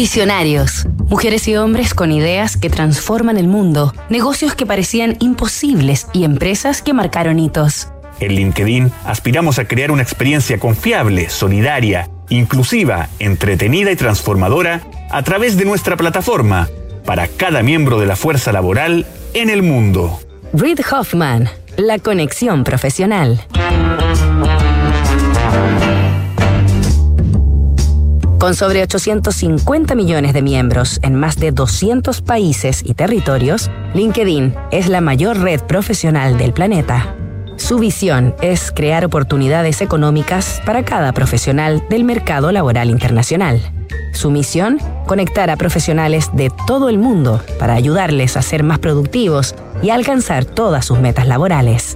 Visionarios. Mujeres y hombres con ideas que transforman el mundo, negocios que parecían imposibles y empresas que marcaron hitos. En LinkedIn aspiramos a crear una experiencia confiable, solidaria, inclusiva, entretenida y transformadora a través de nuestra plataforma para cada miembro de la fuerza laboral en el mundo. Reed Hoffman, la conexión profesional. Con sobre 850 millones de miembros en más de 200 países y territorios, LinkedIn es la mayor red profesional del planeta. Su visión es crear oportunidades económicas para cada profesional del mercado laboral internacional. Su misión, conectar a profesionales de todo el mundo para ayudarles a ser más productivos y alcanzar todas sus metas laborales.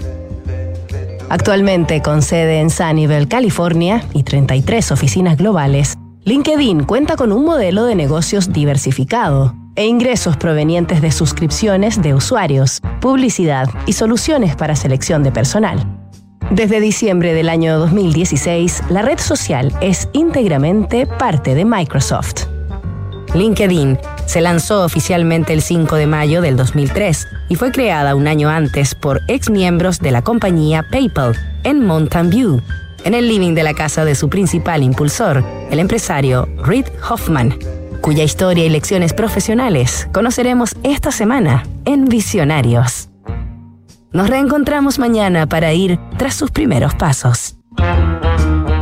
Actualmente con sede en Sunnyvale, California y 33 oficinas globales, LinkedIn cuenta con un modelo de negocios diversificado e ingresos provenientes de suscripciones de usuarios, publicidad y soluciones para selección de personal. Desde diciembre del año 2016, la red social es íntegramente parte de Microsoft. LinkedIn se lanzó oficialmente el 5 de mayo del 2003 y fue creada un año antes por ex miembros de la compañía PayPal en Mountain View, en el living de la casa de su principal impulsor, el empresario Reid Hoffman, cuya historia y lecciones profesionales conoceremos esta semana en Visionarios. Nos reencontramos mañana para ir tras sus primeros pasos.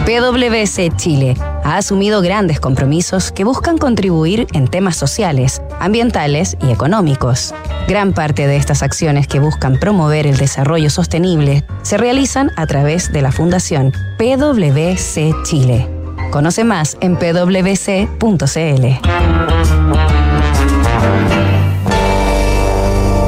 PwC Chile ha asumido grandes compromisos que buscan contribuir en temas sociales, ambientales y económicos. Gran parte de estas acciones que buscan promover el desarrollo sostenible se realizan a través de la Fundación PwC Chile. Conoce más en pwc.cl.